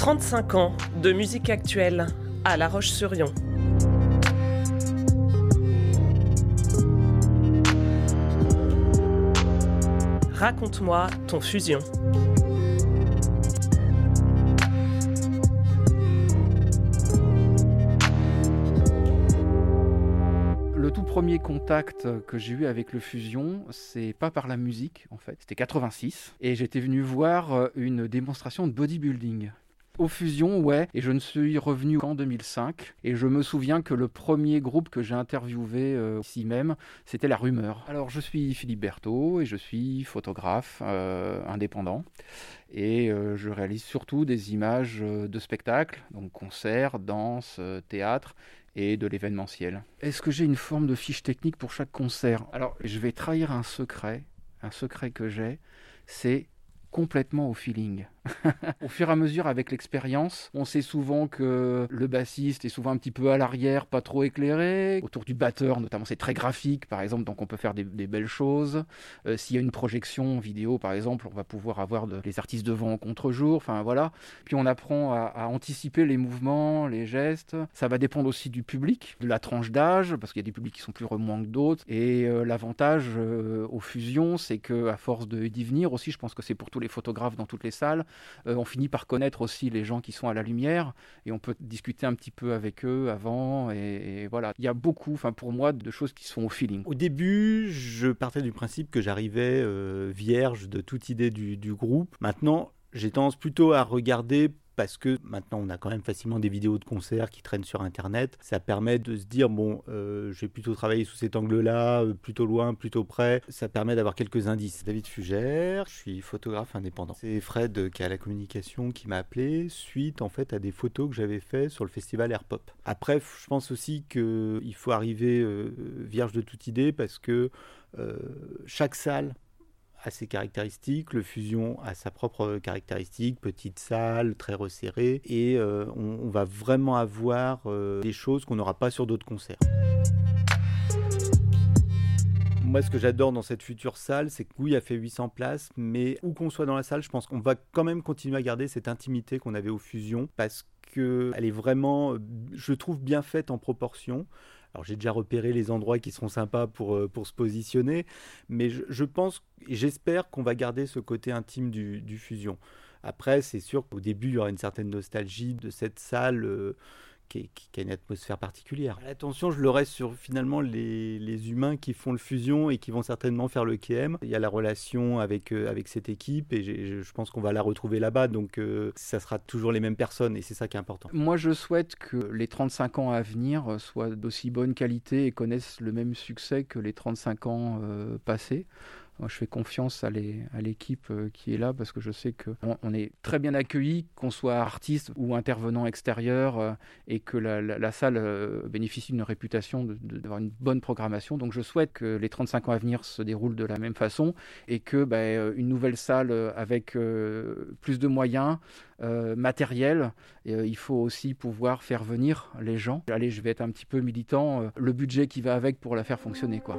35 ans de musique actuelle à La Roche-sur-Yon. Raconte-moi ton fusion. Le tout premier contact que j'ai eu avec le Fusion, c'est pas par la musique en fait, c'était 86 et j'étais venu voir euh, une démonstration de bodybuilding. Au Fusion, ouais, et je ne suis revenu qu'en 2005. Et je me souviens que le premier groupe que j'ai interviewé euh, ici même, c'était La Rumeur. Alors, je suis Philippe Berthaud et je suis photographe euh, indépendant. Et euh, je réalise surtout des images de spectacles, donc concerts, danse, théâtre et de l'événementiel. Est-ce que j'ai une forme de fiche technique pour chaque concert? Alors, je vais trahir un secret, un secret que j'ai, c'est complètement au feeling. au fur et à mesure, avec l'expérience, on sait souvent que le bassiste est souvent un petit peu à l'arrière, pas trop éclairé. Autour du batteur, notamment, c'est très graphique, par exemple, donc on peut faire des, belles choses. Euh, s'il y a une projection vidéo, par exemple, on va pouvoir avoir les artistes devant en contre-jour. Enfin voilà. Puis on apprend à, anticiper les mouvements, les gestes. Ça va dépendre aussi du public, de la tranche d'âge, parce qu'il y a des publics qui sont plus remuants que d'autres. Et euh, l'avantage euh, aux fusions, c'est que à force d'y venir aussi, je pense que c'est pour les photographes dans toutes les salles, euh, on finit par connaître aussi les gens qui sont à la lumière et on peut discuter un petit peu avec eux avant. Et, voilà, il y a beaucoup, enfin pour moi, de choses qui sont au feeling. Au début, je partais du principe que j'arrivais euh, vierge de toute idée du, du groupe. Maintenant, j'ai tendance plutôt à regarder parce que maintenant on a quand même facilement des vidéos de concerts qui traînent sur internet. Ça permet de se dire bon, euh, je vais plutôt travailler sous cet angle-là, euh, plutôt loin, plutôt près. Ça permet d'avoir quelques indices. David Fugère, je suis photographe indépendant. C'est Fred qui a la communication qui m'a appelé suite en fait à des photos que j'avais fait sur le festival Air Pop. Après, je pense aussi qu'il faut arriver euh, vierge de toute idée parce que chaque salle a ses caractéristiques, le fusion a sa propre caractéristique, petite salle, très resserrée, et euh, on, va vraiment avoir euh, des choses qu'on n'aura pas sur d'autres concerts. Moi, ce que j'adore dans cette future salle, c'est que oui, a fait 800 places, mais où qu'on soit dans la salle, je pense qu'on va quand même continuer à garder cette intimité qu'on avait aux fusions, parce qu'elle est vraiment, je trouve, bien faite en proportion. Alors j'ai déjà repéré les endroits qui seront sympas pour, euh, pour se positionner, mais je, pense et j'espère qu'on va garder ce côté intime du, du fusion. Après, c'est sûr qu'au début, il y aura une certaine nostalgie de cette salle. Euh, qui, a une atmosphère particulière. Attention, je le reste sur finalement les, humains qui font le fusion et qui vont certainement faire le KM. Il y a la relation avec, euh, avec cette équipe et je pense qu'on va la retrouver là-bas. Donc euh, ça sera toujours les mêmes personnes et c'est ça qui est important. Moi, je souhaite que les 35 ans à venir soient d'aussi bonne qualité et connaissent le même succès que les 35 ans euh, passés. Moi, je fais confiance à l'équipe euh, qui est là parce que je sais qu'on on est très bien accueilli, qu'on soit artiste ou intervenant extérieur euh, et que la, salle euh, bénéficie d'une réputation d'avoir une bonne programmation. Donc, je souhaite que les 35 ans à venir se déroulent de la même façon et que bah, une nouvelle salle avec plus de moyens, matériels, il faut aussi pouvoir faire venir les gens. Allez, je vais être un petit peu militant, le budget qui va avec pour la faire fonctionner, quoi.